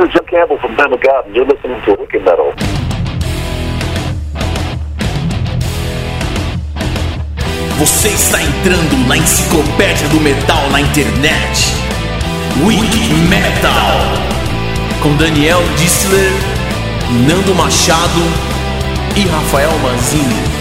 is Jim Campbell from McGowan. You're listening to Wicked Metal. Você está entrando na enciclopédia do metal na internet. Wiki Metal. Com Daniel Dissler, Nando Machado e Rafael Manzini.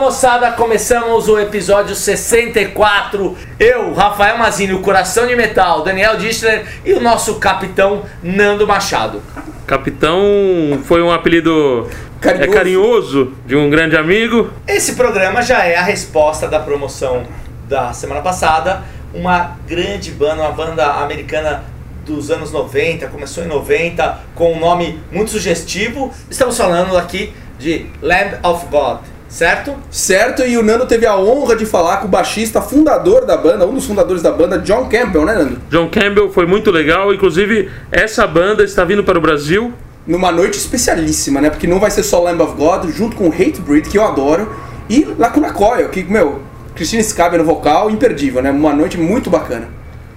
Moçada, começamos o episódio 64. Eu, Rafael Mazini, o Coração de Metal, Daniel Distler e o nosso capitão Nando Machado. Capitão foi um apelido carinhoso. é carinhoso de um grande amigo. Esse programa já é a resposta da promoção da semana passada. Uma grande banda, uma banda americana dos anos 90, começou em 90, com um nome muito sugestivo. Estamos falando aqui de Lamb of God, certo? Certo, e o Nando teve a honra de falar com o baixista fundador da banda, um dos fundadores da banda, John Campbell, né, Nando? John Campbell foi muito legal. Inclusive, essa banda está vindo para o Brasil. Numa noite especialíssima, né? Porque não vai ser só Lamb of God, junto com Hatebreed, que eu adoro, e Lacuna Coil, que, meu, Christine Scabe no vocal, imperdível, né? Uma noite muito bacana.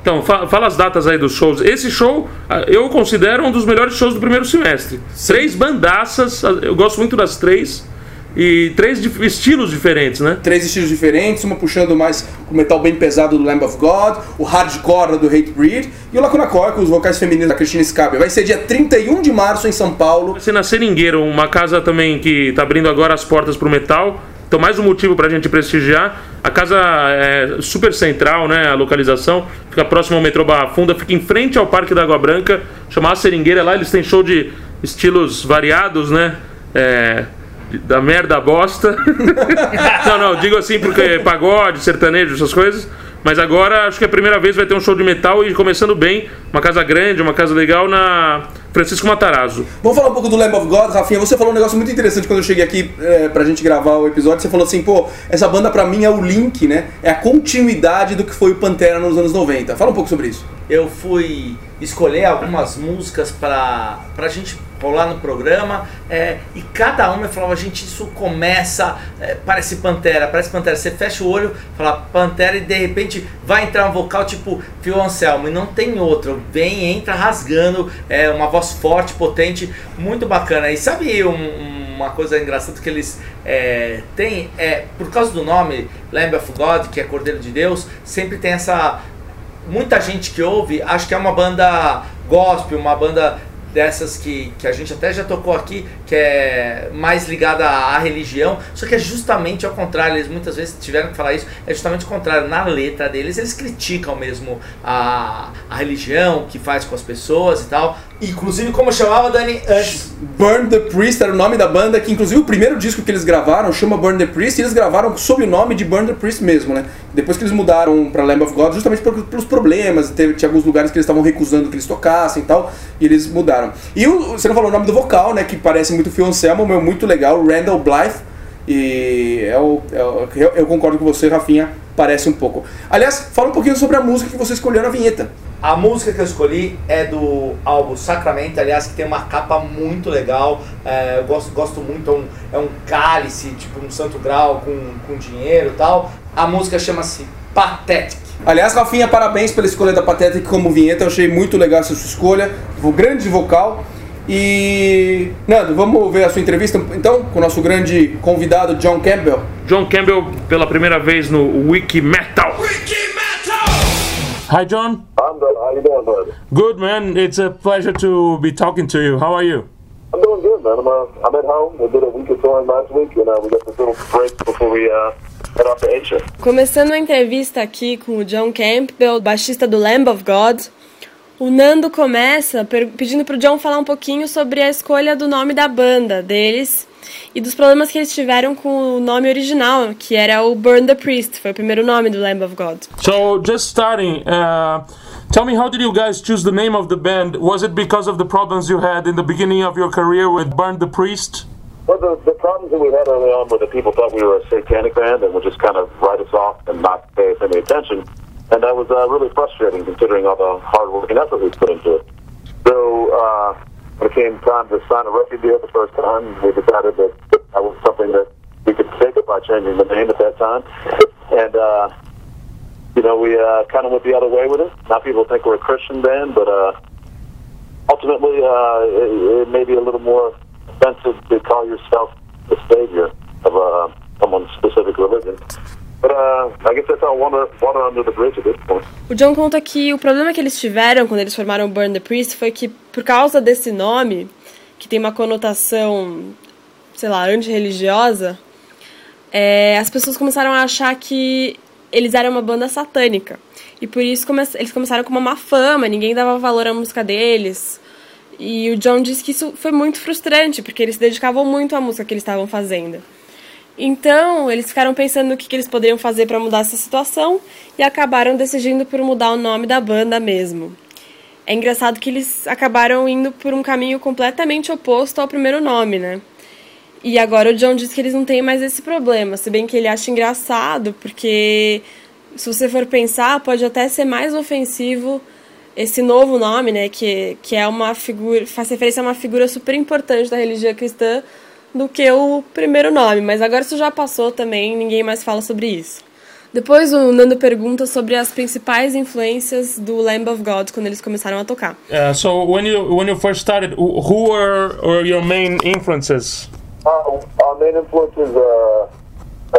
Então, fa- fala as datas aí dos shows. Esse show ah, eu considero um dos melhores shows do primeiro semestre. Três bandaças, ah, eu gosto muito das três. E três dif- estilos diferentes, né? Três estilos diferentes, uma puxando mais o metal bem pesado do Lamb of God, o hardcore do Hatebreed e o Lacuna Coil com os vocais femininos da Christine Scabe. Vai ser dia 31 de março em São Paulo. Vai ser na Seringueira, uma casa também que está abrindo agora as portas para o metal. Então, mais um motivo para a gente prestigiar. A casa é super central, né? A localização fica próximo ao metrô Barra Funda, fica em frente ao Parque da Água Branca, chamada Seringueira. Lá eles têm show de estilos variados, né? É, da merda bosta. não, não, digo assim porque é pagode, sertanejo, essas coisas. Mas agora acho que é a primeira vez vai ter um show de metal e começando bem, uma casa grande, uma casa legal na Francisco Matarazzo. Vamos falar um pouco do Lamb of God, Rafinha. Você falou um negócio muito interessante quando eu cheguei aqui é, pra gente gravar o episódio. Você falou assim, pô, essa banda pra mim é o link, né? É a continuidade do que foi o Pantera nos anos 90. Fala um pouco sobre isso. Eu fui escolher algumas músicas pra, pra gente rolar no programa é, e cada uma eu falava, gente, isso começa, é, parece Pantera, parece Pantera. Você fecha o olho, fala Pantera e de repente vai entrar um vocal tipo Phil Anselmo e não tem outro. Vem, entra rasgando, é uma voz forte, potente, muito bacana. E sabe um- uma coisa engraçada que eles é, têm? É, por causa do nome Lamb of God, que é Cordeiro de Deus, sempre tem essa muita gente que ouve acha que é uma banda gospel, uma banda dessas que, que a gente até já tocou aqui, que é mais ligada à, religião, só que é justamente ao contrário, eles muitas vezes tiveram que falar isso, é justamente o contrário, na letra deles eles criticam mesmo a, a religião, o que faz com as pessoas e tal, inclusive como chamava Dani antes, Burn the Priest era o nome da banda, que inclusive o primeiro disco que eles gravaram chama Burn the Priest, e eles gravaram sob o nome de Burn the Priest mesmo, né? Depois que eles mudaram pra Lamb of God, justamente por, pelos problemas, teve, tinha alguns lugares que eles estavam recusando que eles tocassem e tal, e eles mudaram. E o, você não falou o nome do vocal, né? Que parece muito Phil Anselmo, meu, muito legal, Randall Blythe. E é o, é o- eu, eu concordo com você, Rafinha, parece um pouco. Aliás, fala um pouquinho sobre a música que você escolheu na vinheta. A música que eu escolhi é do álbum Sacramento, aliás, que tem uma capa muito legal. É, eu gosto, gosto muito, é um, é um cálice, tipo um santo grau com, com dinheiro e tal. A música chama-se Pathetic. Aliás, Rafinha, parabéns pela escolha da Pathetic como vinheta. Eu achei muito legal essa sua escolha. O grande vocal. E. Nando, vamos ver a sua entrevista então com o nosso grande convidado John Campbell. John Campbell pela primeira vez no Wiki Metal. Hi John. I'm good. How you doing, buddy? Good man. It's a pleasure to be talking to you. How are you? I'm doing good, man. I'm, uh, I'm at home. We did a week of touring last week, and uh, we got this little break before we uh, head off to Asia. Começando a entrevista aqui com o John Campbell, baixista do Lamb of God. O Nando começa pedindo pro John falar um pouquinho sobre a escolha do nome da banda deles e dos problemas que eles tiveram com o nome original, que era o Burn the Priest, foi o primeiro nome do Lamb of God. So just starting, uh, tell me how did you guys choose the name of the band? Was it because of the problems you had in the beginning of your career with Burn the Priest? Well, the, the problems that we had early on were that people thought we were a satanic band and would just kind of write us off and not pay us any attention. And that was uh, really frustrating considering all the hard work and effort we put into it. So uh, when it came time to sign a record deal the first time, we decided that that was something that we could take it by changing the name at that time. And, uh, you know, we uh, kind of went the other way with it. Now people think we're a Christian band, but uh, ultimately uh, it, it may be a little more offensive to call yourself the savior of uh, someone's specific religion. O John conta que o problema que eles tiveram quando eles formaram Burn the Priest foi que, por causa desse nome, que tem uma conotação, sei lá, antirreligiosa, é, as pessoas começaram a achar que eles eram uma banda satânica. E por isso come eles começaram com uma má fama, ninguém dava valor à música deles. E o John disse que isso foi muito frustrante, porque eles se dedicavam muito à música que eles estavam fazendo. Então, eles ficaram pensando no que, que eles poderiam fazer para mudar essa situação e acabaram decidindo por mudar o nome da banda mesmo. É engraçado que eles acabaram indo por um caminho completamente oposto ao primeiro nome, né? E agora o John diz que eles não têm mais esse problema, se bem que ele acha engraçado, porque se você for pensar, pode até ser mais ofensivo esse novo nome, né, que, que é uma figura, faz referência a uma figura super importante da religião cristã do que o primeiro nome, mas agora isso já passou também, ninguém mais fala sobre isso. Depois o Nando pergunta sobre as principais influências do Lamb of God quando eles começaram a tocar. Uh, so when you when you first started, who were, were your main influences? Uh, our main influences uh,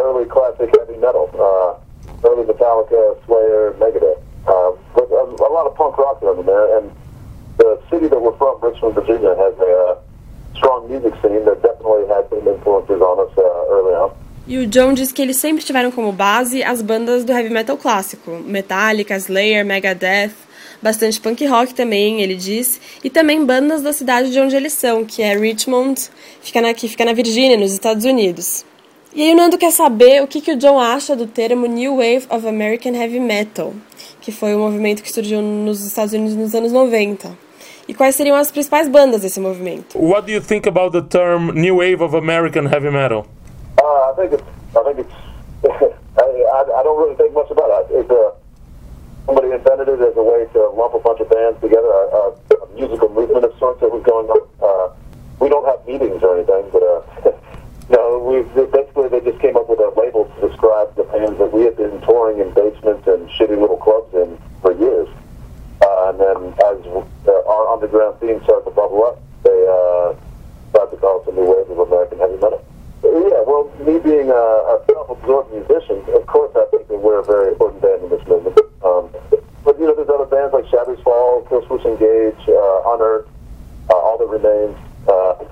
early classic heavy metal, uh, early Metallica, Slayer, Megadeth. Uh, but a, a lot of punk rock in there, and the city that we're from, Richmond, Virginia, has a uh, strong music scene that definitely had some influences on us uh, early on. E o John diz que eles sempre tiveram como base as bandas do heavy metal clássico, Metallica, Slayer, Megadeth, bastante punk rock também, ele diz, e também bandas da cidade de onde eles são, que é Richmond, fica na, que fica na Virgínia, nos Estados Unidos. E aí o Nando quer saber o que, que o John acha do termo New Wave of American Heavy Metal, que foi um movimento que surgiu nos Estados Unidos nos anos 90. E quais seriam as principais bandas desse movimento? What do you think about the term New Wave of American Heavy Metal? Uh, I think it's. I think it's. I, I, don't really think much about it. It's a somebody invented it as a way to lump a bunch of bands together, a, a, musical movement of sorts that was going on. Uh, we don't have meetings or anything, but uh, no, we basically they just came up with a label to describe the bands that we had been touring in basements and shitty little clubs in for years. Uh, and then as uh, our underground scene started to bubble up, they uh, started to call it the new wave of American heavy metal. Yeah, well, me being a, a self-absorbed musician, of course I think that we're a very important band in this movement. Um, but, you know, there's other bands like Shabby's Fall, Killswitch Engage, uh, Unearth, uh, All That Remains. Uh,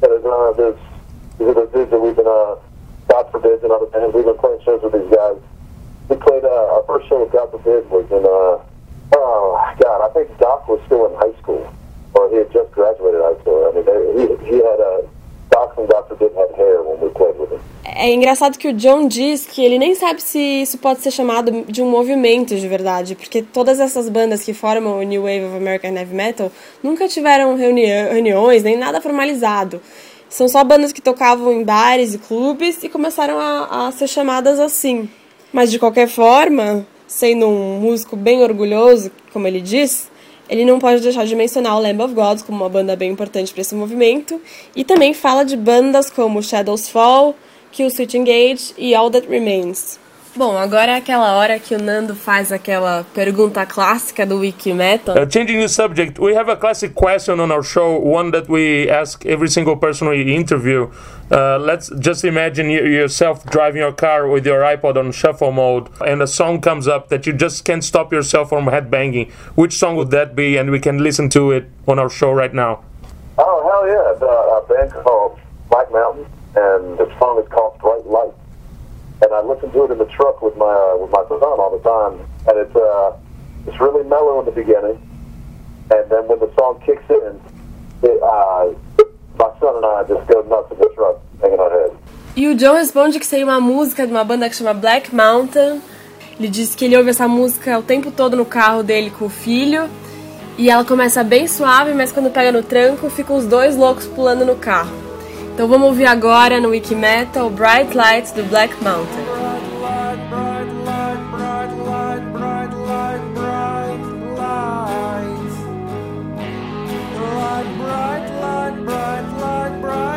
there's, uh, there's, there's other dudes that we've been, uh, God Forbid and other bands. We've been playing shows with these guys. We played, uh, our first show with God Forbid was in, uh, oh, God, I think Doc was still in high school. É engraçado que o John diz que ele nem sabe se isso pode ser chamado de um movimento de verdade, porque todas essas bandas que formam o New Wave of American Heavy Metal nunca tiveram reuni reuniões, nem nada formalizado. São só bandas que tocavam em bares e clubes e começaram a, a ser chamadas assim. Mas de qualquer forma, sendo um músico bem orgulhoso, como ele diz, ele não pode deixar de mencionar o Lamb of God como uma banda bem importante para esse movimento, e também fala de bandas como Shadows Fall, Kill Switch Engage e All That Remains. Bom, agora é aquela hora que o Nando faz aquela pergunta clássica do Wikimetal. Uh, changing the subject, we have a classic question on our show, one that we ask every single person we interview. Uh, let's just imagine yourself driving your car with your iPod on shuffle mode, and a song comes up that you just can't stop yourself from headbanging. Which song would that be? And we can listen to it on our show right now. Oh, hell yeah. It's a, a band called Black Mountain, and the song is called Bright Light. And I listen to it in the truck with my uh, with my son all the time, and it's uh, it's really mellow in the beginning, and then when the song kicks in, it, uh, my son and I just go nuts in the truck, hanging our heads. E o John responde que seria uma música de uma banda que chama Black Mountain. Ele diz que ele ouve essa música o tempo todo no carro dele com o filho. E ela começa bem suave, mas quando pega no tranco, ficam os dois loucos pulando no carro. Então vamos ouvir agora no Wiki o Bright Lights do Black Mountain. bright, light, bright, light, bright, bright.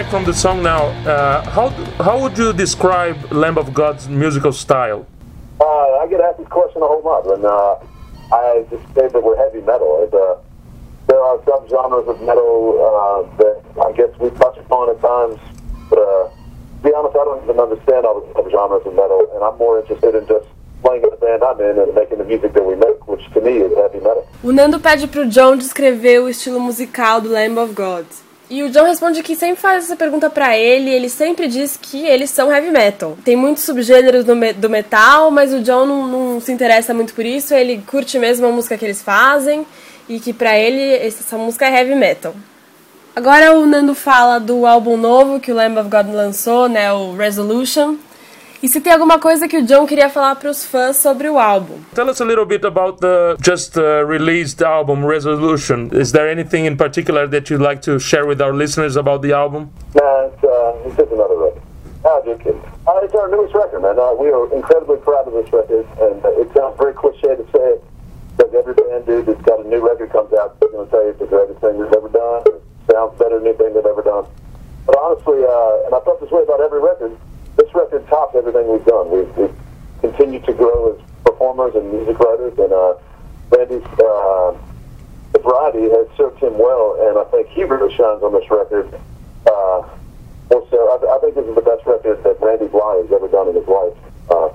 Back from the song now. Uh, how how would you describe Lamb of God's musical style? Uh, I get asked this question a whole lot, and uh, I just say that we're heavy metal. It, uh, there are subgenres of metal uh, that I guess we touch upon at times, but uh, to be honest, I don't even understand all the subgenres of metal, and I'm more interested in just playing in the band I'm in and making the music that we make, which to me is heavy metal. O Nando pede pro John descrever o estilo musical do Lamb of God. E o John responde que sempre faz essa pergunta para ele, ele sempre diz que eles são heavy metal. Tem muitos subgêneros do, me do metal, mas o John não, não, se interessa muito por isso, ele curte mesmo a música que eles fazem e que para ele essa música é heavy metal. Agora o Nando fala do álbum novo que o Lamb of God lançou, né, o Resolution, e se tem alguma coisa que o John queria falar para os fãs sobre o álbum. Tell us a little bit about the just uh, released album Resolution. Is there anything in particular that you'd like to share with our listeners about the album? Nah, it's, uh, it's just another record. Ah, just kidding. Uh, it's our newest record, man. Uh, we are incredibly proud of this record, and uh, it sounds very cliche to say it, because every band dude that's got a new record comes out, they're going to tell you it's the greatest thing they've ever done. It sounds better than anything they've ever done. But honestly, uh, and I felt this way about every record, this record tops everything we've done. We've, we've continued to grow as performers and music writers, and uh, Randy's uh, variety has served him well, and I think he really shines on this record. Uh, also, I, I think this is the best record that Randy Bly has ever done in his life, uh,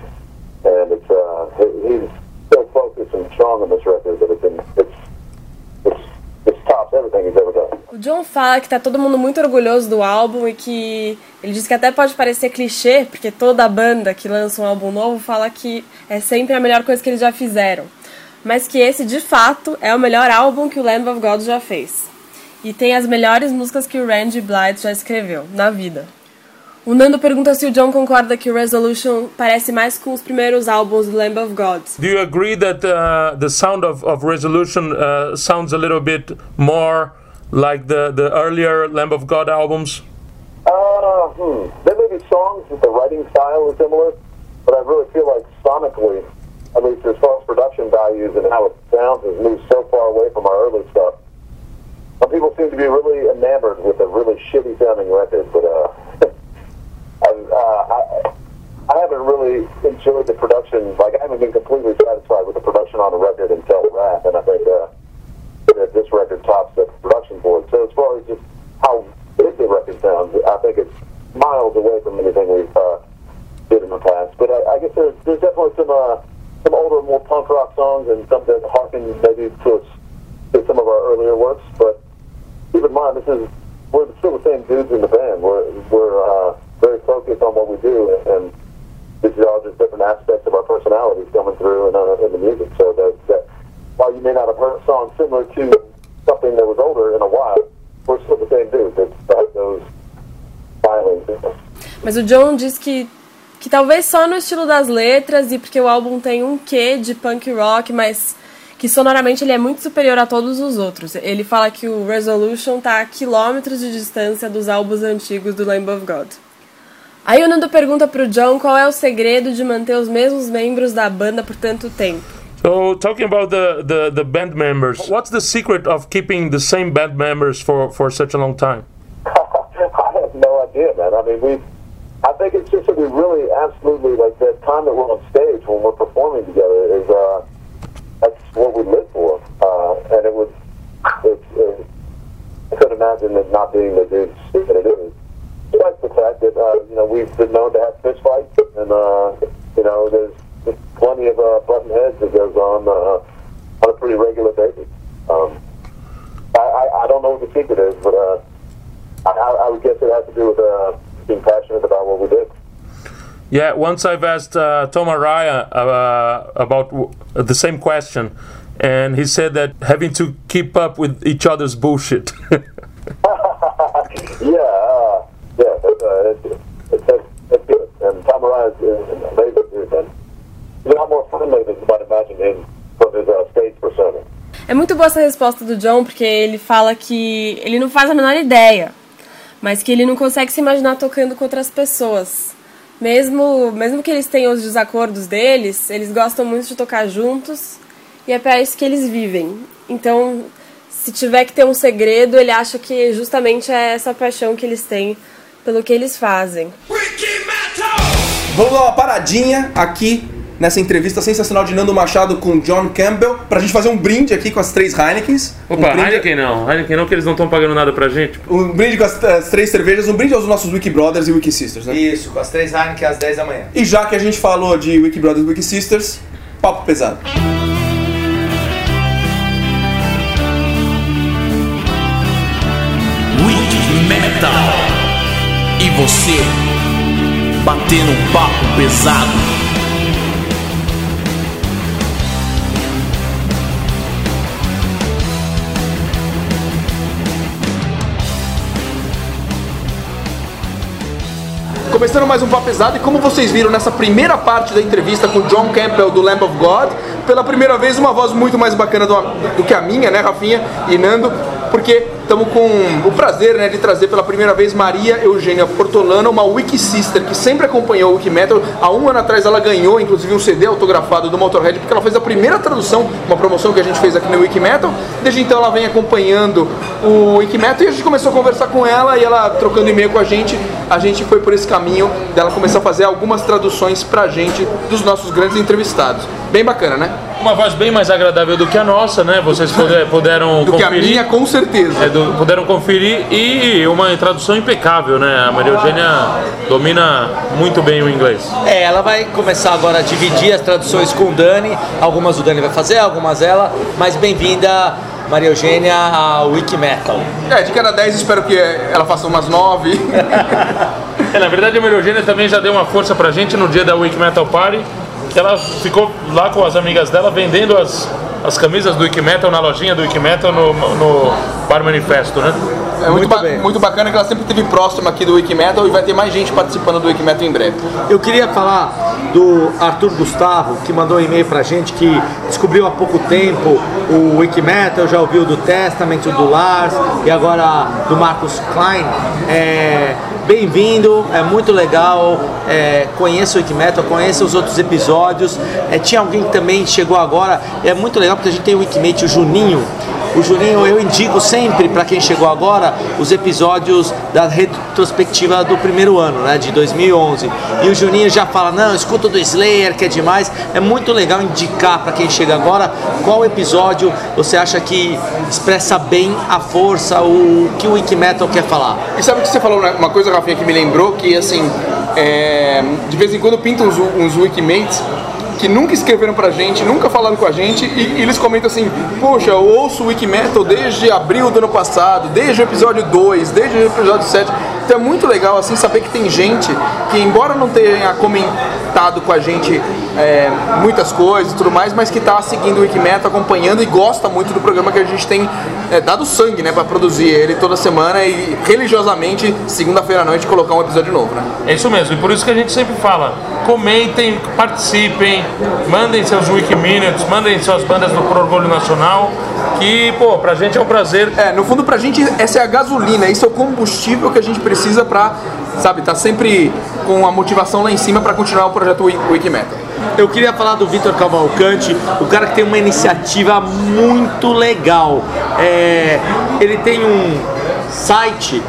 and it's uh, he, he's so focused and strong on this record that it's been, it's O John fala que tá todo mundo muito orgulhoso do álbum e que ele diz que até pode parecer clichê, porque toda banda que lança um álbum novo fala que é sempre a melhor coisa que eles já fizeram. Mas que esse, de fato, é o melhor álbum que o Lamb of God já fez. E tem as melhores músicas que o Randy Blythe já escreveu na vida. O Nando pergunta se o John concorda que o Resolution parece mais com os primeiros álbuns do Lamb of God. Do you agree that uh, the sound of, of Resolution uh, sounds a little bit more like the, the earlier Lamb of God albums? Uh, hmm. There may be songs that the writing style is similar, but I really feel like sonically, at least as far as production values and how it sounds, has moved so far away from our early stuff. Some people seem to be really enamored with a really shitty sounding record, but uh, I, uh, I, I haven't really enjoyed the production. Like I haven't been completely satisfied with the production on the record until Wrath, and I think uh, that this record tops the production board. So as far as just how big the record sounds, I think it's miles away from anything we've uh, did in the past. But I, I guess there's, there's definitely some uh, some older, more punk rock songs and some that harken maybe to, to some of our earlier works. But keep in mind, this is we're still the same dudes in the band. We're we're uh, very focused on what we do, and this is all just different aspects of our personalities coming through in, uh, in the music. So that, that while you may not have heard a song similar to something that was older in a while, we're still the same dudes. It's like those filings. Mas o John diz que que talvez só no estilo das letras e porque o álbum tem um quê de punk rock, mas que sonoramente ele é muito superior a todos os outros. Ele fala que o Resolution está a quilômetros de distância dos álbuns antigos do Lamb of God. Aí o Nando pergunta pro John qual é o segredo de manter os mesmos membros da banda por tanto tempo. So, talking about the, the, the band members, what's the secret of keeping the same band members for, for such a long time? I have no idea, man. I mean, we. I think it's just that we really absolutely like the time that we're on stage when we're performing together is uh, that's what we live for, uh, and it was. It's, it, I couldn't imagine it not being the dudes that it is. The fact that uh, you know we've been known to have fist fights, and uh, you know there's, there's plenty of uh, button heads that goes on uh, on a pretty regular basis. Um, I, I, I don't know what the secret is, but uh, I, I would guess it has to do with uh, being passionate about what we do. Yeah, once I've asked uh, Tom Araya uh, about w- the same question, and he said that having to keep up with each other's bullshit. yeah, uh, uh, it's, it's, good. And Tom Araya is an amazing dude, man. He's a lot more friendly than you might imagine him from his uh, stage persona. É muito boa essa resposta do John, porque ele fala que ele não faz a menor ideia, mas que ele não consegue se imaginar tocando com outras pessoas. Mesmo, mesmo que eles tenham os desacordos deles, eles gostam muito de tocar juntos e é para isso que eles vivem. Então, se tiver que ter um segredo, ele acha que justamente é essa paixão que eles têm pelo que eles fazem. Vamos dar uma paradinha aqui nessa entrevista sensacional de Nando Machado com John Campbell pra gente fazer um brinde aqui com as três Heinekens. Opa, um brinde, Heineken não. Heineken não, que eles não estão pagando nada pra gente. Um brinde com as, as três cervejas, um brinde aos nossos Wiki Brothers e Wiki Sisters, né? Isso, com as três Heineken às 10 da manhã. E já que a gente falou de Wiki Brothers e Wiki Sisters, papo pesado. Wiki Metal. Você, batendo um papo pesado. Começando mais um papo pesado e como vocês viram nessa primeira parte da entrevista com John Campbell do Lamb of God, pela primeira vez uma voz muito mais bacana do, do que a minha, né, Rafinha e Nando, porque estamos com o prazer né, de trazer pela primeira vez Maria Eugênia Portolano, uma Wiki Sister que sempre acompanhou o Wiki Metal. Há um ano atrás ela ganhou, inclusive, um CD autografado do Motorhead, porque ela fez a primeira tradução, uma promoção que a gente fez aqui no Wiki Metal. Desde então ela vem acompanhando o Wiki Metal e a gente começou a conversar com ela e ela trocando e-mail com a gente, a gente foi por esse caminho dela começar a fazer algumas traduções pra gente dos nossos grandes entrevistados. Bem bacana, né? Uma voz bem mais agradável do que a nossa, né? Vocês puder- puderam Do que a conferir. minha, com certeza. É, do- puderam conferir e uma tradução impecável, né? A Maria Eugênia domina muito bem o inglês. É, ela vai começar agora a dividir as traduções com o Dani. Algumas o Dani vai fazer, algumas ela. Mas bem-vinda, Maria Eugênia, ao Wiki Metal. É, de cada 10 espero que ela faça umas 9. É, na verdade, a Maria Eugênia também já deu uma força pra gente no dia da Wiki Metal Party. que Ela ficou lá com as amigas dela vendendo as, as camisas do Wiki Metal na lojinha do Wiki Metal no, no Bar Manifesto, né? É muito, Muito ba- bem. muito bacana que ela sempre esteve próxima aqui do Wikimetal e vai ter mais gente participando do Wikimetal em breve. Eu queria falar do Arthur Gustavo, que mandou um e-mail pra gente, que descobriu há pouco tempo o Wikimetal, já ouviu do Testament, do Lars e agora do Marcus Klein. É, Bem-vindo, é muito legal, é, conheça o Wikimetal, conheça os outros episódios. É, tinha alguém que também chegou agora, é muito legal porque a gente tem o Wikimate, o Juninho, o Juninho, eu indico sempre para quem chegou agora os episódios da retrospectiva do primeiro ano, né, de 2011. E o Juninho já fala: "Não, escuta do Slayer, que é demais". É muito legal indicar para quem chega agora qual episódio você acha que expressa bem a força, o que o Wikimetal quer falar. E sabe que você falou né, uma coisa, Rafinha, que me lembrou que, assim, é, de vez em quando pintam uns, uns Wikimates que nunca escreveram pra gente, nunca falaram com a gente, e, e eles comentam assim, poxa, eu ouço o Wikimetal desde abril do ano passado, desde o episódio 2, desde o episódio 7. Então é muito legal, assim, saber que tem gente que, embora não tenha comentado com a gente é, muitas coisas e tudo mais, mas que tá seguindo o Wikimetal, acompanhando e gosta muito do programa que a gente tem é, dado sangue, né, pra produzir ele toda semana e religiosamente, segunda-feira à noite, colocar um episódio novo, né? É isso mesmo, e por isso que a gente sempre fala: comentem, participem, mandem seus Wikiminutes, mandem suas bandas do Pro Orgulho Nacional, que, pô, pra gente é um prazer. É, no fundo pra gente essa é a gasolina, isso é o combustível que a gente precisa pra, sabe, tá sempre com a motivação lá em cima pra continuar o projeto Wiki- Wikimetal. Eu queria falar do Vitor Cavalcante, o cara que tem uma iniciativa muito legal. É, ele tem um site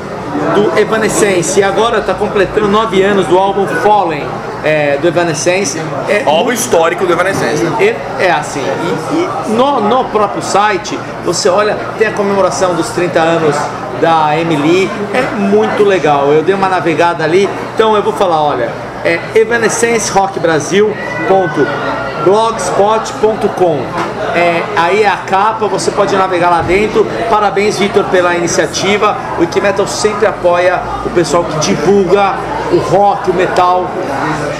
do Evanescence e agora está completando nove anos do álbum Fallen é, do Evanescence. É, histórico do Evanescence, né? é, é assim, e, e no, no próprio site, você olha, tem a comemoração dos 30 anos da Emily, é muito legal. Eu dei uma navegada ali, então eu vou falar, olha, é evanescencerockbrasil.blogspot.com é, aí é a capa, você pode navegar lá dentro. Parabéns, Vitor, pela iniciativa. O Wikimetal sempre apoia o pessoal que divulga o rock, o metal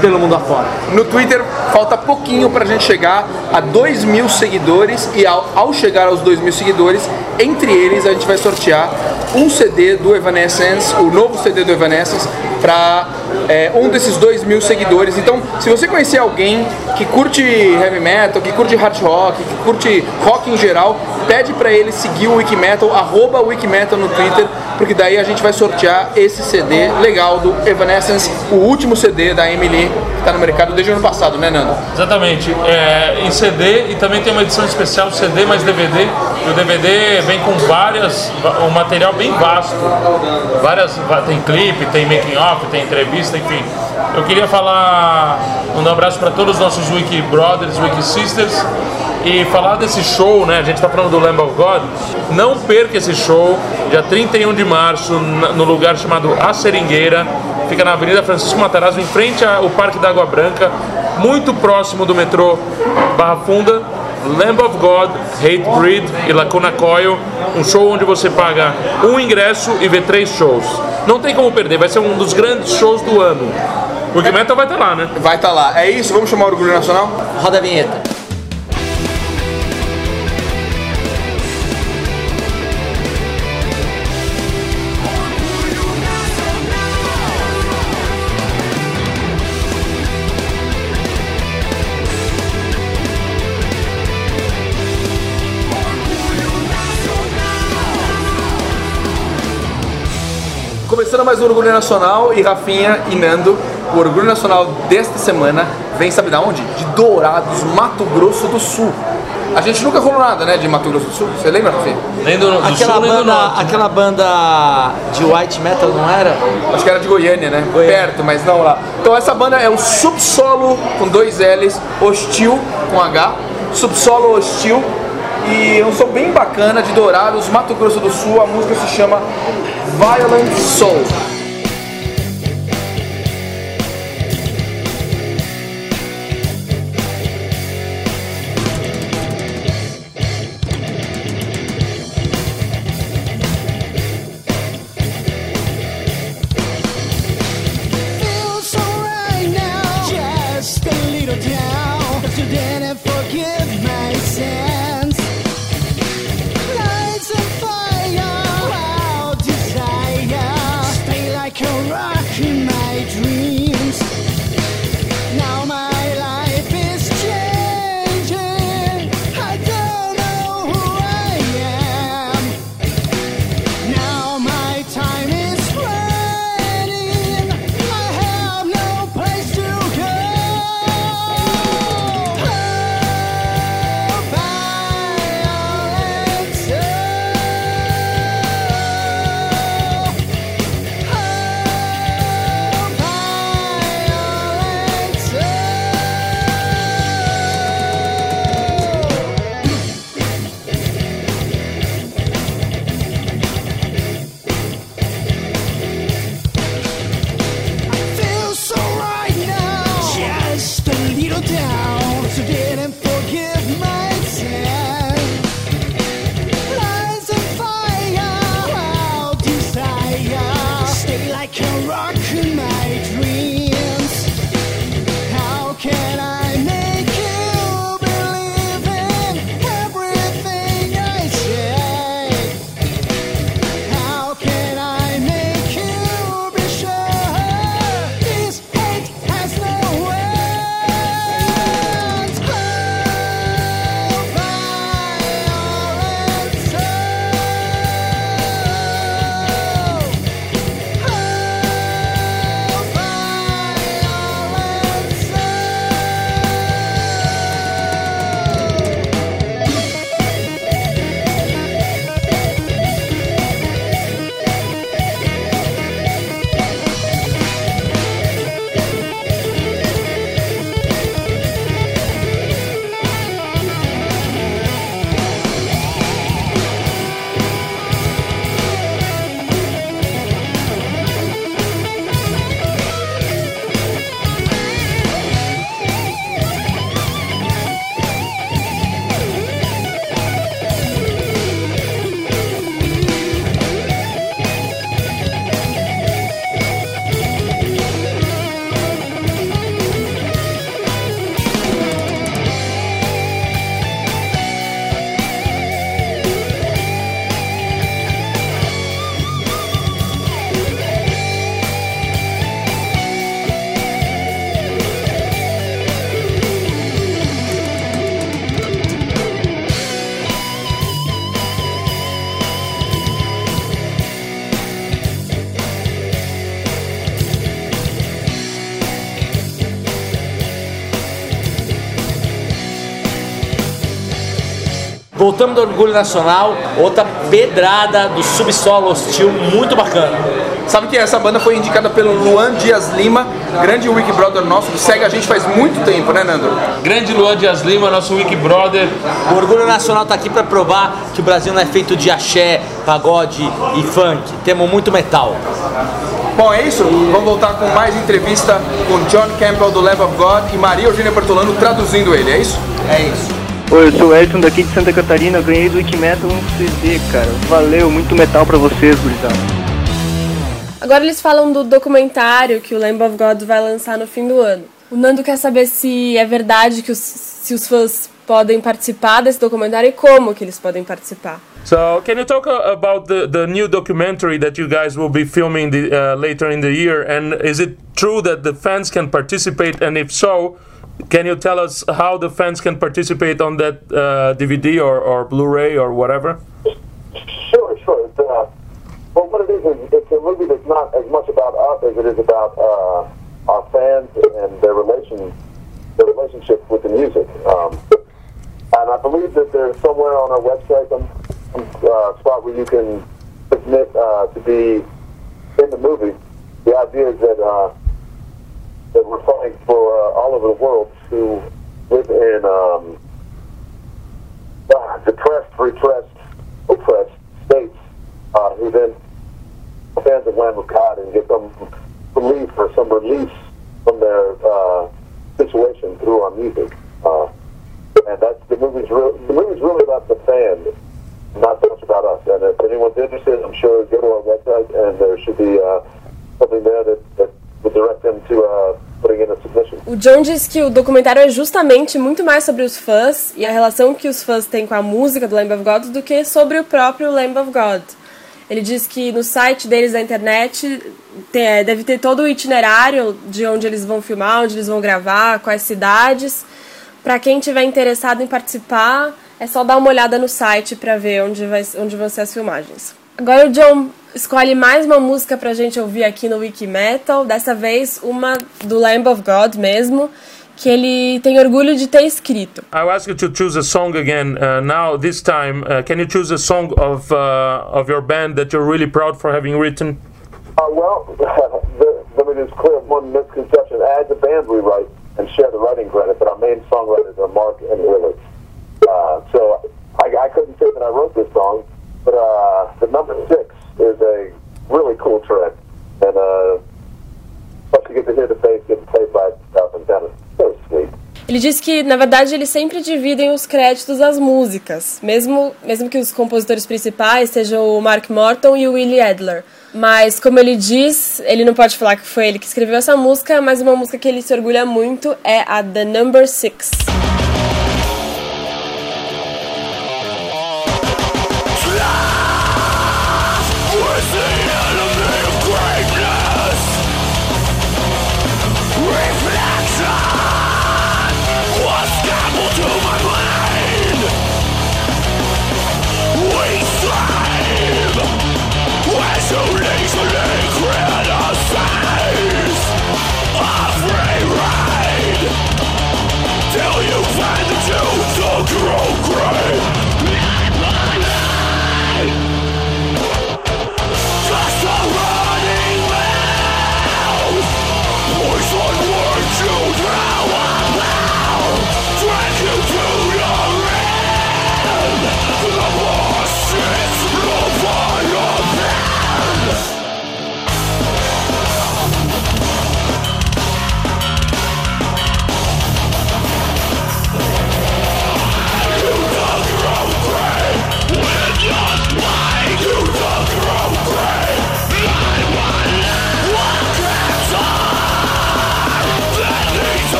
pelo mundo afora. No Twitter falta pouquinho pra gente chegar a 2 mil seguidores e ao, ao chegar aos 2 mil seguidores, entre eles a gente vai sortear um CD do Evanescence, o novo CD do Evanescence, pra é, um desses dois mil seguidores. Então, se você conhecer alguém que curte heavy metal, que curte hard rock, que curte rock em geral, pede pra ele seguir o Wikimetal, arroba Wikimetal no Twitter, porque daí a gente vai sortear esse CD legal do Evanescence, o último CD da Emily que tá no mercado desde o ano passado, né, Nando? Exatamente. É, em CD e também tem uma edição especial CD mais DVD. E o DVD vem com várias, um material bem vasto. Várias, tem clipe, tem making off, tem entrevista, enfim. Eu queria falar, mandar um abraço para todos os nossos Wiki Brothers, Wiki Sisters e falar desse show, né? A gente está falando do Lamb of God. Não perca esse show, dia 31 de março, no lugar chamado A Seringueira. Fica na Avenida Francisco Matarazzo, em frente ao Parque da Água Branca, muito próximo do metrô Barra Funda. Lamb of God, Hate Breed e Lacuna Coil. Um show onde você paga um ingresso e vê três shows. Não tem como perder, vai ser um dos grandes shows do ano. Porque Metal vai estar lá, né? Vai estar lá. É isso, vamos chamar o Orgulho Nacional? Roda a vinheta. Começando mais um Orgulho Nacional e Rafinha e Nando, o Orgulho Nacional desta semana vem, sabe da onde? De Dourados, Mato Grosso do Sul. A gente nunca rolou nada, né, de Mato Grosso do Sul. Você lembra, Rafinha? Nem do, do Aquela sul, nem do banda, norte. aquela banda de white metal não era? Acho que era de Goiânia, né? Goiânia. Perto, mas não lá. Então essa banda é o Subsolo com dois L's, Hostil com H, Subsolo Hostil. E é um som bem bacana de Dourados, Mato Grosso do Sul. A música se chama Violent Soul. Voltamos do Orgulho Nacional, outra pedrada do subsolo hostil, muito bacana. Sabe que essa banda foi indicada pelo Luan Dias Lima, grande wiki brother nosso, que segue a gente faz muito tempo, né, Nando? Grande Luan Dias Lima, nosso Wiki Brother. O Orgulho Nacional tá aqui para provar que o Brasil não é feito de axé, pagode e funk. Temos muito metal. Bom, é isso. Vamos voltar com mais entrevista com John Campbell do Lamb of God e Maria Eugênia Bertolano traduzindo ele, é isso? É isso. Oi, eu sou o Elton daqui de Santa Catarina, eu ganhei do Wikimetal um CD, cara. Valeu, muito metal pra vocês, gurizada. Agora eles falam do documentário que o Lamb of God vai lançar no fim do ano. O Nando quer saber se é verdade que os, se os fãs podem participar desse documentário e como que eles podem participar. So, can you talk uh, about the, the new documentary that you guys will be filming the, uh, later in the year? And is it true that the fans can participate? And if so, can you tell us how the fans can participate on that uh, DVD or, or Blu-ray or whatever? Sure, sure. It's, uh, well, what it is is it's a movie that's not as much about us as it is about uh, our fans and their relation, their relationship with the music. Um, and I believe that there's somewhere on our website some, some uh, spot where you can submit uh, to be in the movie. The idea is that uh, that we're fighting for uh, all over the world who live in um, uh, depressed, repressed, oppressed states uh, who then fans of Lamb of God and get some relief or some release from their uh, situation through our music. Uh, and that's the movie's real. The movie's really about the fan, not so much about us. And if anyone's interested, I'm sure go to our website and there should be uh, something there that, that uh. O John diz que o documentário é justamente muito mais sobre os fãs e a relação que os fãs têm com a música do Lamb of God do que sobre o próprio Lamb of God. Ele diz que no site deles da internet tem- é, deve ter todo o itinerário de onde eles vão filmar, onde eles vão gravar, quais cidades. Para quem tiver interessado em participar, é só dar uma olhada no site para ver onde, vai, onde vão ser as filmagens. Agora o John escolhe mais uma música pra gente ouvir aqui no Wiki Metal, dessa vez uma do Lamb of God mesmo, que ele tem orgulho de ter escrito. I'll ask you to choose a song again. Uh, now, this time, uh, can you choose a song of uh, of your band that you're really proud for having written? Uh, well, the, let me just clear up one misconception. As a band, we write and share the writing credit, but our main songwriters are Mark and Willis. Uh, so I, I couldn't say that I wrote this song, but uh, the number six is a really cool track, and uh, plus you get to hear the bass getting played by Alvin Dennis. So sweet. Ele diz que, na verdade, eles sempre dividem os créditos das músicas, mesmo, mesmo que os compositores principais sejam o Mark Morton e o Willie Adler. Mas, como ele diz, ele não pode falar que foi ele que escreveu essa música, mas uma música que ele se orgulha muito é a The Number Six.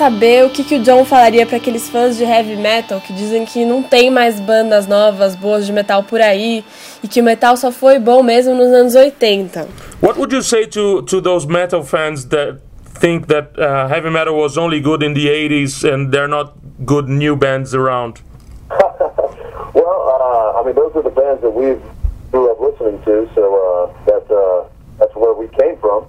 Saber o que, que o John falaria para aqueles fãs de heavy metal que dizem que não tem mais bandas novas boas de metal por aí e que o metal só foi bom mesmo nos anos 80. What would you say to, to those metal fans that think that uh, heavy metal was only good in the 80s and there are not good new bands around? Well, uh, I mean, those are the bands that we grew up listening to, so uh, that's uh, that's where we came from.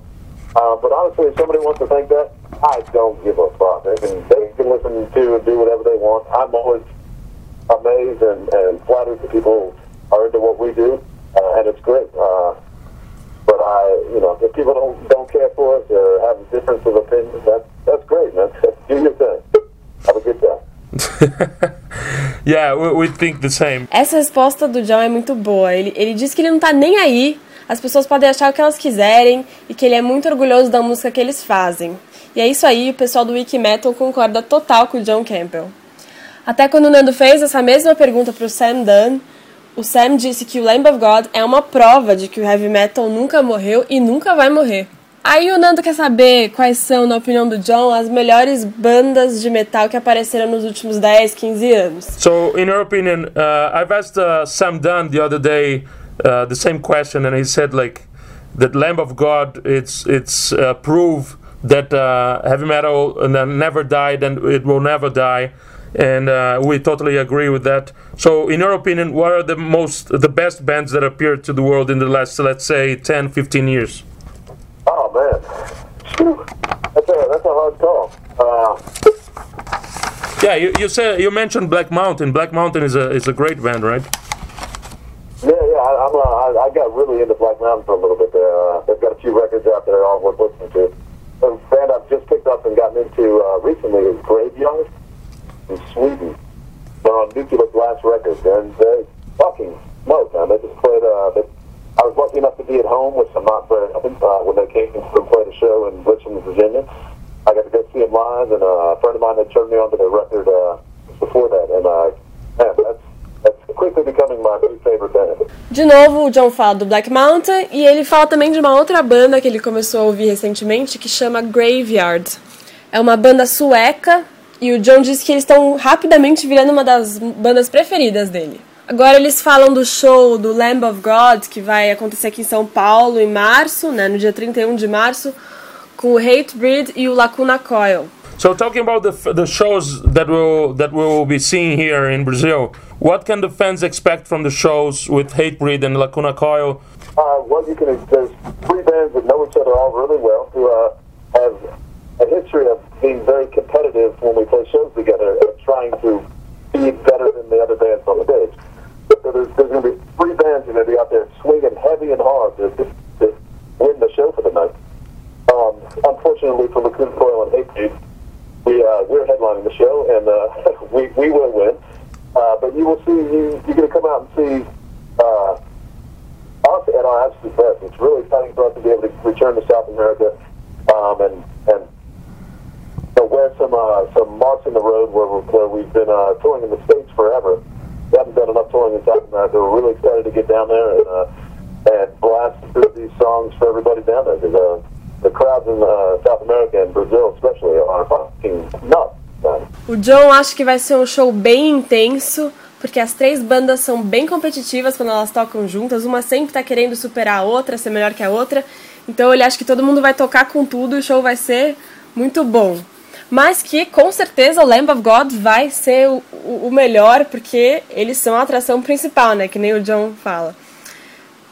Uh, but honestly, if somebody wants to think that, I don't give a fuck. They can they can listen to and do whatever they want. I'm always amazed and, and flattered that people are into what we do, uh, and it's great. Uh, but I, you know, if people don't don't care for us or have a difference of opinion, that's that's great, man. do your thing. Have a good day. Yeah, we, we think the same. Essa resposta do John é muito boa. Ele, ele diz que ele não tá nem aí, as pessoas podem achar o que elas quiserem e que ele é muito orgulhoso da música que eles fazem. E é isso aí, o pessoal do Wiki Metal concorda total com o John Campbell. Até quando o Nando fez essa mesma pergunta pro Sam Dunn, o Sam disse que o Lamb of God é uma prova de que o heavy metal nunca morreu e nunca vai morrer. Aí o Nando quer saber quais são, na opinião do John, as melhores bandas de metal que apareceram nos últimos 10, 15 anos. So, in your opinion, uh, I've asked uh, Sam Dunn the other day uh, the same question, and he said like that Lamb of God, it's it's uh, proof that uh, heavy metal uh, never died and it will never die, and uh, we totally agree with that. So, in your opinion, what are the most the best bands that appeared to the world in the last, let's say, 10, 15 years? Oh man, that's a that's a hard call. Uh, Yeah, you, you said you mentioned Black Mountain. Black Mountain is a is a great band, right? Yeah, yeah, I, I'm uh, I, I got really into Black Mountain for a little bit there. Uh, they've got a few records out there all worth listening to. A band I've just picked up and gotten into uh, recently is Graveyard in Sweden. They're on Nuclear Blast Records, and they fucking smoke, man. They just played. Uh, they, I was lucky enough to be at home with some not very uh, when they came and played a show in Richmond, Virginia. I got to go see them live, and uh, a friend of mine had turned me on to their record uh, before that, and uh, man, that's De novo, o John fala do Black Mountain e ele fala também de uma outra banda que ele começou a ouvir recentemente que chama Graveyard. É uma banda sueca e o John disse que eles estão rapidamente virando uma das bandas preferidas dele. Agora eles falam do show do Lamb of God que vai acontecer aqui em São Paulo em março, né, no dia 31 de março, com o Hatebreed e o Lacuna Coil. So talking about the, the shows that we'll that we'll be seeing here in Brazil, what can the fans expect from the shows with Hatebreed and Lacuna Coil? Uh, well, you can. There's three bands that know each other all really well who uh, have a history of being very competitive when we play shows together and trying to be better than the other bands on the stage. So there's, there's going to be three bands who are going to be out there swinging heavy and hard to, to, to win the show for the night. Um, unfortunately for Lacuna Coil and Hatebreed, we uh, we're headlining the show and uh, we we will win. Uh, but you will see you you're going to come out and see. Uh, us at our absolute best. It's really exciting for us to be able to return to South America um, and and you wear some uh, some marks in the road where, we're, where we've been uh, touring in the states forever. We haven't done enough touring in South America. We're really excited to get down there and uh, and blast through these songs for everybody down there because uh, the crowds in uh, South America and Brazil especially are fucking nuts. O John acha que vai ser um show bem intenso, porque as três bandas são bem competitivas quando elas tocam juntas, uma sempre tá querendo superar a outra, ser melhor que a outra. Então ele acha que todo mundo vai tocar com tudo e o show vai ser muito bom. Mas que com certeza o Lamb of God vai ser o, o o melhor, porque eles são a atração principal, né? Que nem o John fala.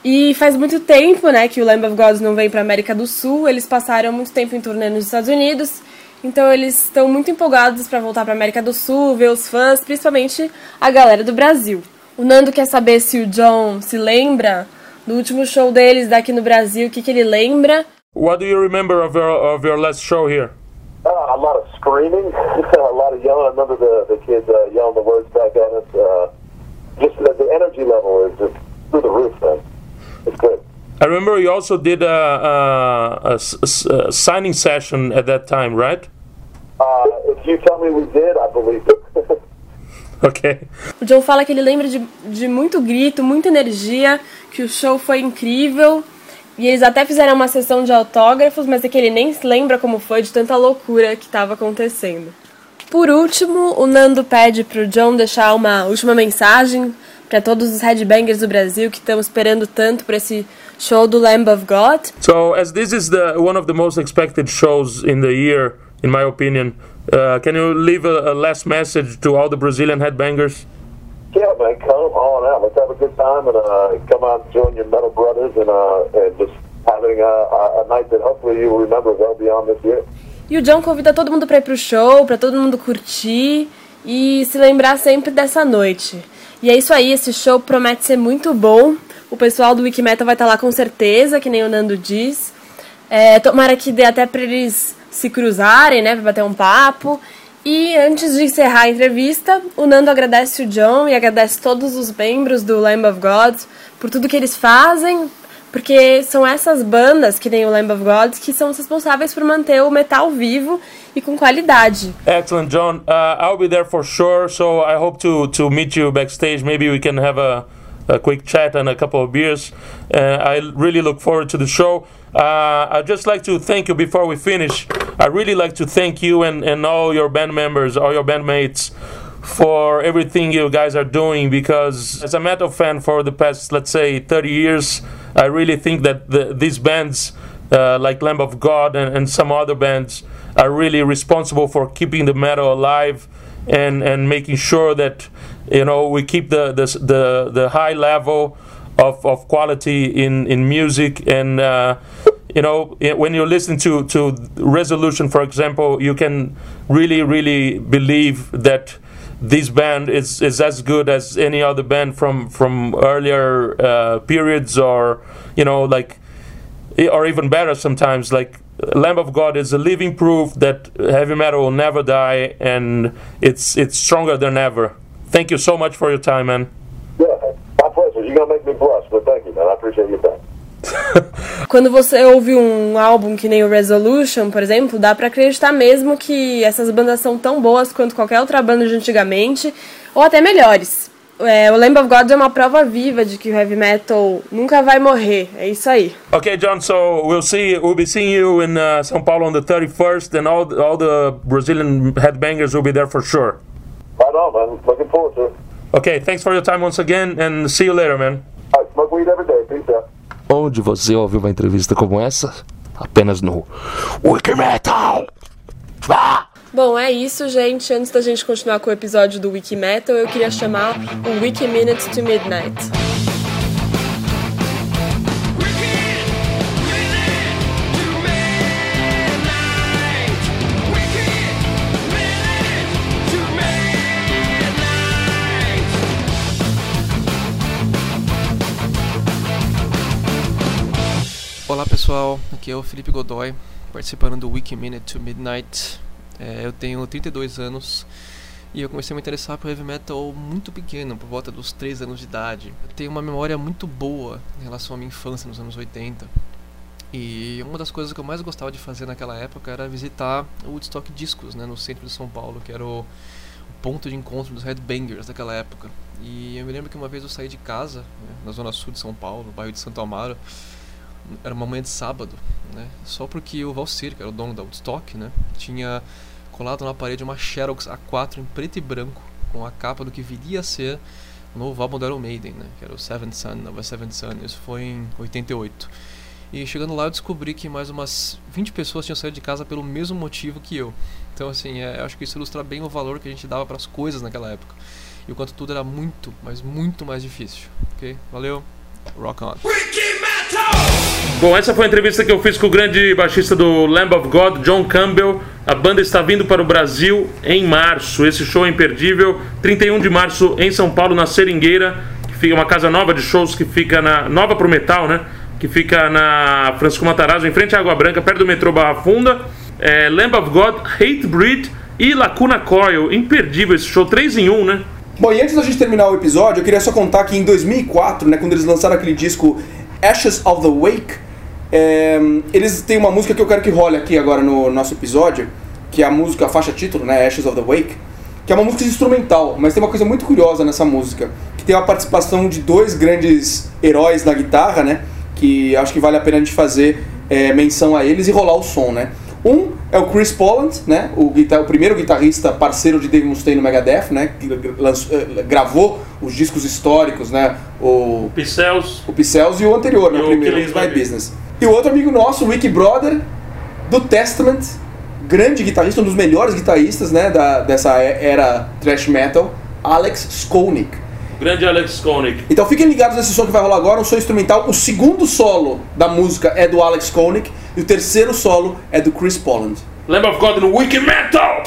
E faz muito tempo, né, que o Lamb of God não vem para América do Sul. Eles passaram muito tempo em turnê nos Estados Unidos. Então eles estão muito empolgados para voltar para América do Sul, ver os fãs, principalmente a galera do Brasil. O Nando quer saber se o John se lembra do último show deles daqui no Brasil, o que, que ele lembra. What do you remember of your of your last show here? Uh, a lot of screaming, a lot of yelling. I remember the the kids uh, yelling the words back at us. Uh, just the, the energy level is just through the roof, man. I remember you also did a, a, a a signing session at that time, right? Uh, if you tell me we did, I believe it. Okay. O John fala que ele lembra de, de muito grito, muita energia, que o show foi incrível E eles até fizeram uma sessão de autógrafos, mas é que ele nem se lembra como foi de tanta loucura que estava acontecendo. Por último, o Nando pede pro John deixar uma última mensagem para todos os headbangers do Brasil que estão esperando tanto por esse show do Lamb of God. So, as this is the one of the most expected shows in the year, in my opinion, uh, can you leave a, a last message to all the Brazilian headbangers? Yeah, man, come on out. Let's have a good time and uh, come out and join your metal brothers and, uh, and just having a, a, a night that hopefully you will remember well beyond this year. E o John convida todo mundo para ir pro show, para todo mundo curtir e se lembrar sempre dessa noite. E é isso aí, esse show promete ser muito bom. O pessoal do Wikimetal vai estar lá com certeza, que nem o Nando diz. É, tomara que dê até para eles se cruzarem, né, para bater um papo. E antes de encerrar a entrevista, o Nando agradece o John e agradece todos os membros do Lamb of God por tudo que eles fazem, porque são essas bandas, que nem o Lamb of God, que são responsáveis por manter o metal vivo e com qualidade. Excellent, John. Uh, I'll be there for sure. So I hope to to meet you backstage. Maybe we can have a, a quick chat and a couple of beers. Uh, I really look forward to the show. Uh, I'd just like to thank you before we finish. I really like to thank you and, and all your band members, all your bandmates for everything you guys are doing because as a metal fan for the past let's say 30 years i really think that the, these bands uh, like lamb of god and, and some other bands are really responsible for keeping the metal alive and and making sure that you know we keep the the the, the high level of, of quality in in music and uh, you know when you listen to to resolution for example you can really really believe that this band is is as good as any other band from from earlier uh, periods or you know like or even better sometimes like lamb of god is a living proof that heavy metal will never die and it's it's stronger than ever thank you so much for your time man Yeah, my pleasure. You're to make me blush, but thank you, man. I appreciate your time. Quando você ouve um álbum que nem o Resolution, por exemplo, dá pra acreditar mesmo que essas bandas são tão boas quanto qualquer outra banda de antigamente, ou até melhores. É, o Lamb of God é uma prova viva de que o heavy metal nunca vai morrer. É isso aí. okay john so we'll see we'll be seeing you in uh, são paulo on the 31st and all all the brazilian headbangers will be there for sure Right on, man. Looking forward to it. okay thanks for your time once again and see you later man right, smoke weed every day. Peace out. Onde você ouviu uma entrevista como essa? Apenas no Wikimetal. Ah! Bom, é isso, gente. Antes da gente continuar com o episódio do Wiki Metal, eu queria chamar o Wiki Minutes to Midnight. Olá pessoal, aqui é o Felipe Godoy, participando do Wiki Minute to Midnight. É, eu tenho 32 anos e eu comecei a me interessar por heavy metal muito pequeno, por volta dos 3 anos de idade. Eu tenho uma memória muito boa em relação à minha infância nos anos 80. E uma das coisas que eu mais gostava de fazer naquela época era visitar o Woodstock Discos, né, no centro de São Paulo, que era o, ponto de encontro dos headbangers daquela época. E eu me lembro que uma vez eu saí de casa, né, na zona sul de São Paulo, no bairro de Santo Amaro, era uma manhã de sábado, né? Só porque o Valcir, que era o dono da Woodstock, né? Tinha colado na parede uma Xerox A4 em preto e branco, com a capa do que viria a ser o novo álbum do Iron Maiden, né? Que era o Seventh Sun, Nova Seventh Sun. Isso foi em 88. E chegando lá eu descobri que mais umas 20 pessoas tinham saído de casa pelo mesmo motivo que eu. Então assim, é, eu acho que isso ilustra bem o valor que a gente dava para as coisas naquela época. E o quanto tudo era muito, mas muito mais difícil. Ok? Valeu. Rock on. Bom, essa foi a entrevista que eu fiz com o grande baixista do Lamb of God, John Campbell. A banda está vindo para o Brasil em março. Esse show é imperdível. 31 de março em São Paulo, na Seringueira, que fica uma casa nova de shows que fica na nova pro metal, né? Que fica na Francisco Matarazzo, em frente à Água Branca, perto do metrô Barra Funda. É, Lamb of God, Hate Breed e Lacuna Coil. Imperdível esse show, 3 em 1, né? Bom, e antes da gente terminar o episódio, eu queria só contar que em 2004, né, quando eles lançaram aquele disco Ashes of the Wake, é, eles têm uma música que eu quero que role aqui agora no nosso episódio, que é a música, a faixa título, né, Ashes of the Wake, que é uma música instrumental, mas tem uma coisa muito curiosa nessa música, que tem a participação de dois grandes heróis na guitarra, né, que acho que vale a pena a gente fazer é, menção a eles e rolar o som, né? Um é o Chris Poland, né? O, guitar- o primeiro guitarrista parceiro de Dave Mustaine no Megadeth, né? Que lançou- eh, gravou os discos históricos, né? O, Pincels. o Pixels e o anterior, né? E O o primeiro, Killings My Business. E o outro amigo nosso, o Wiki Brother, do Testament, grande guitarrista, um dos melhores guitarristas, né? Da, dessa era thrash metal, Alex Skolnick. Grande Alex Koenig. Então fiquem ligados nesse som que vai rolar agora, um som instrumental. O segundo solo da música é do Alex Koenig e o terceiro solo é do Chris Poland. Lamb of God no Wiki Metal!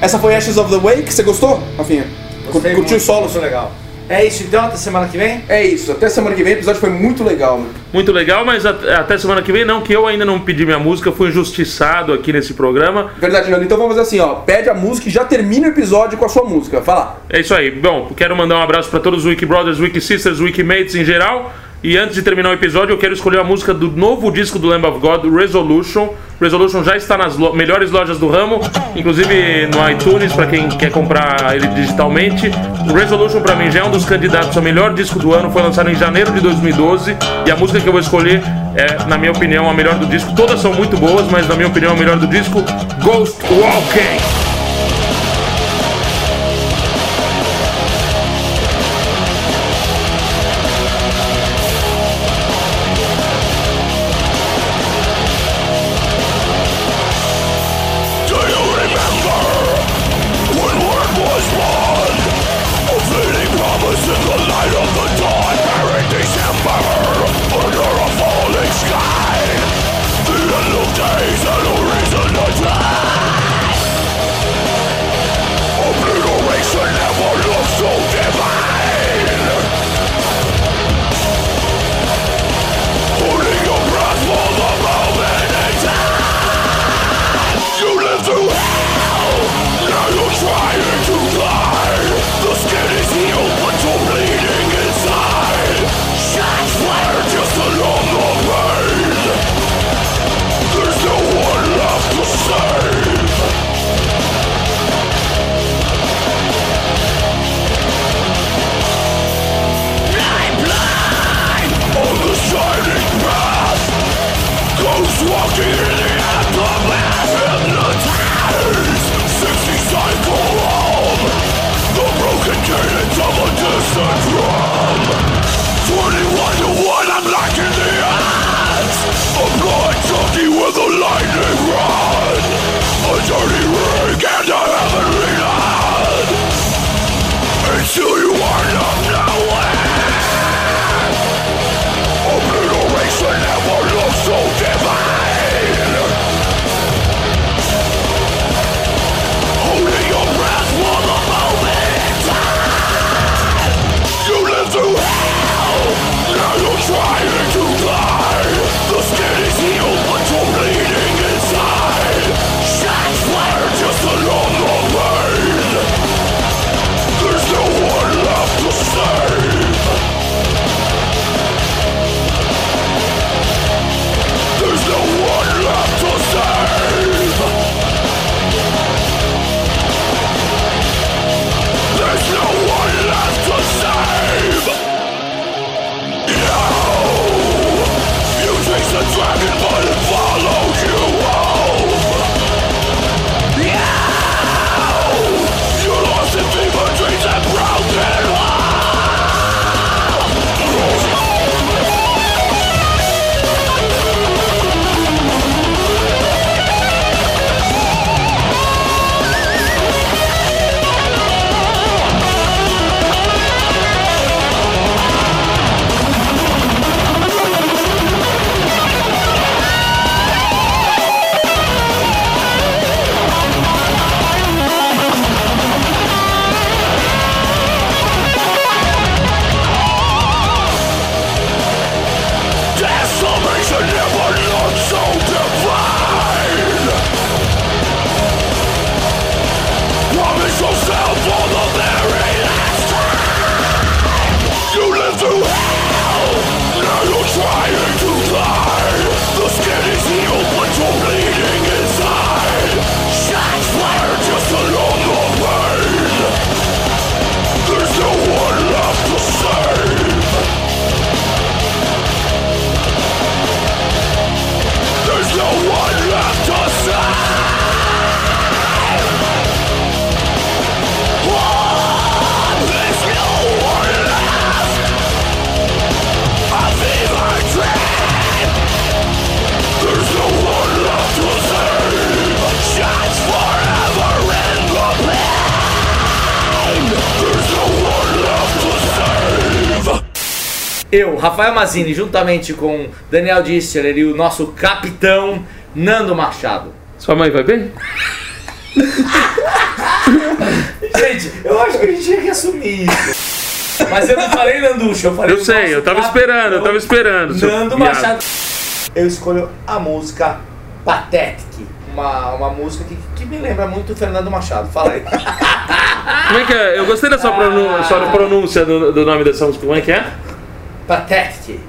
Essa foi Ashes of the Wake, você gostou, Rafinha? Gostei Curtiu muito, o solo? Muito legal. É isso então, até semana que vem? É isso, até semana que vem, o episódio foi muito legal, mano. Muito legal, mas at- até semana que vem não, que eu ainda não pedi minha música, fui injustiçado aqui nesse programa. Verdade, Nando. Então vamos fazer assim, ó. Pede a música e já termina o episódio com a sua música. Fala. É isso aí. Bom, quero mandar um abraço para todos os Wiki Brothers, Wiki Sisters, Wiki Mates em geral. E antes de terminar o episódio, eu quero escolher a música do novo disco do Lamb of God, Resolution. Resolution já está nas lo- melhores lojas do ramo, inclusive no iTunes, para quem quer comprar ele digitalmente. O Resolution, para mim, já é um dos candidatos ao melhor disco do ano. Foi lançado em janeiro de 2012. E a música que eu vou escolher é, na minha opinião, a melhor do disco. Todas são muito boas, mas na minha opinião, a melhor do disco, Ghost Walking. Eu, Rafael Mazini, juntamente com Daniel Disteler e o nosso capitão Nando Machado. Sua mãe vai bem? Gente, eu acho que a gente tinha que assumir isso. Mas eu não falei Nanducho, eu falei Eu o sei, eu tava esperando, eu tava esperando. Nando. Machado. Eu escolho a música Pathetic. Uma, uma música que, que me lembra muito o Fernando Machado. Fala aí. Como é que é? Eu gostei da sua pronúncia, sua pronúncia do, do nome dessa música. Como é que é? Patético.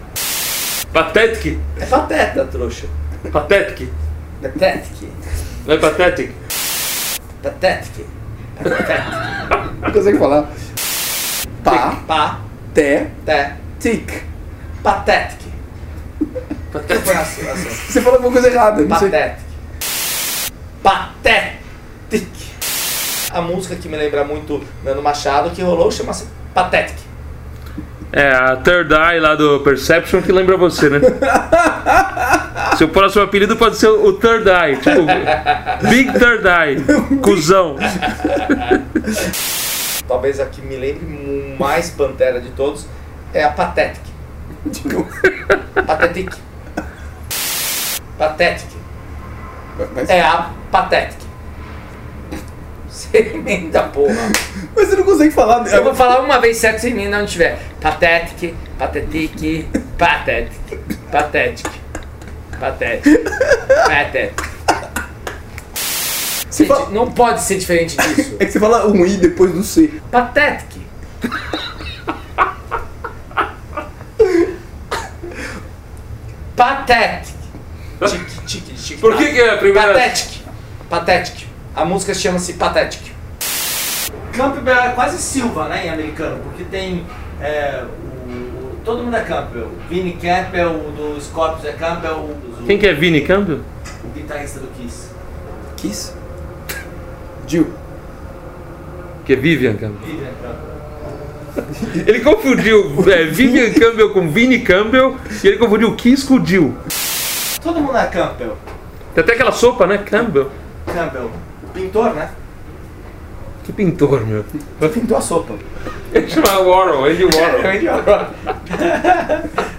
Patético? É pateta, trouxa. Patético. Patético. Não é patético? Patético. Patético. Não consigo falar. Pa. Pa. Te. Te. Tic. Patético. Patético. Assim, assim. Você falou alguma coisa errada. Patético. Patético. A música que me lembra muito Nando Machado, que rolou, chama-se Patético. É, a Third Eye lá do Perception que lembra você, né? Seu próximo apelido pode ser o Third Eye, tipo Big Third Eye, cuzão. Talvez a que me lembre mais Pantera de todos é a Pathetic. Pathetic. Pathetic. Mas, É a Pathetic. Você emenda, porra. Mas você não consegue falar. Eu vou falar uma vez certo sem emenda onde tiver. Pathetic, pathetic, pathetic. Você Gente, fala- não pode ser diferente disso. É que você fala um i depois do c. Tique, tique, tique. Por que que é a primeira- Pathetic. Pathetic. A música chama-se Pathetic. Campbell é quase Silva, né, em americano, porque tem é, o, o- todo mundo é Campbell. Vinnie Campbell, o do Scorpions é Campbell, o, o, Quem que é Vini Campbell? o guitarrista do Kiss. Kiss? Jill. Que é Vivian Campbell. Vivian Campbell. Ele confundiu é, Vivian Campbell com Vini Campbell e ele confundiu Kiss com Jill. Todo mundo é Campbell. Tem até aquela sopa, né? Campbell. Campbell. Pintor, né? Que pintor, meu. Pintou a sopa. Ele chama Warhol, Andy Warhol.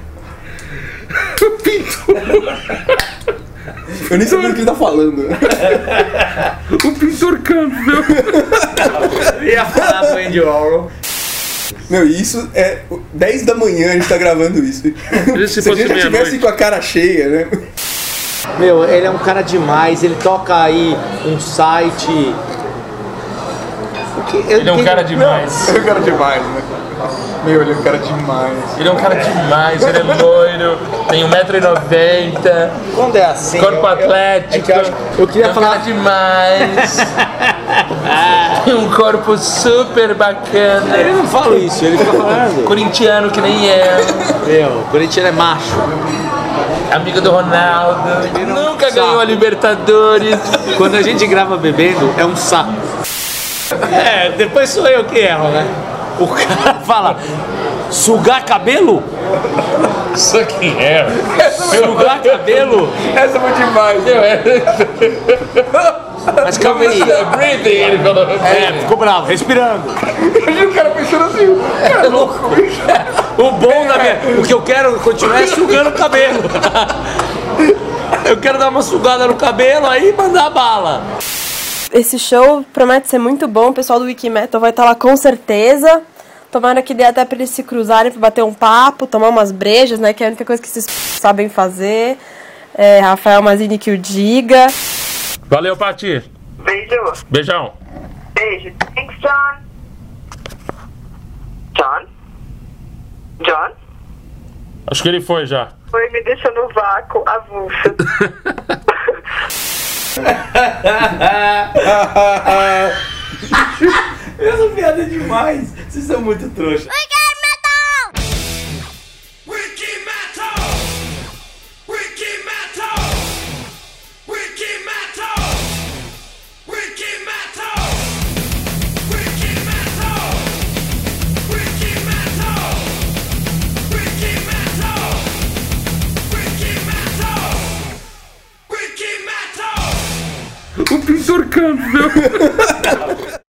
pintor. Eu nem sabia do que ele tá falando. O pintor Campbell. Eu ia falar do Andy Warhol. Meu, e isso é 10 da manhã a gente tá gravando isso. Se Se a gente tivesse com a cara cheia, né? Meu, ele é um cara demais, ele toca aí um site. Que- Ele é um cara demais. Ele é um cara demais, né? Meu, ele é um cara demais. Ele é um cara demais, ele é loiro, tem 1,90m, Quando é assim. corpo eu- eu- atlético. é que eu eu queria é um falar- cara demais. tem um corpo super bacana. Ele não fala isso, ele fica falando. Corintiano que nem eu. Meu, o Corinthians é macho. Amigo do Ronaldo. Nunca ganhou a Libertadores. Quando a gente grava bebendo, é um saco. É, depois sou eu que erro, né? O cara fala, sugar cabelo? Isso aqui é. Sugar cabelo? Essa foi demais. Meu, é. Mas calma aí. Breathing, ele falou. É, ficou bravo, respirando. Imagina o cara pensando assim, cara, é louco. O bom da minha. O que eu quero continuar é sugando o cabelo. Eu quero dar uma sugada no cabelo aí e mandar bala. Esse show promete ser muito bom. O pessoal do Wikimetal vai estar lá com certeza. Tomara que dê até pra eles se cruzarem pra bater um papo, tomar umas brejas, né? Que é a única coisa que vocês sabem fazer. É, Rafael Mazini que o diga. Valeu, Pati. Beijo. Beijão. Beijo. Thanks, John. John? John? Acho que ele foi já. Foi me deixando no vácuo, avulso. Essa piada é demais. Vocês são muito trouxa. Wiki Metal! Wiki Metal! O pintor Campbell.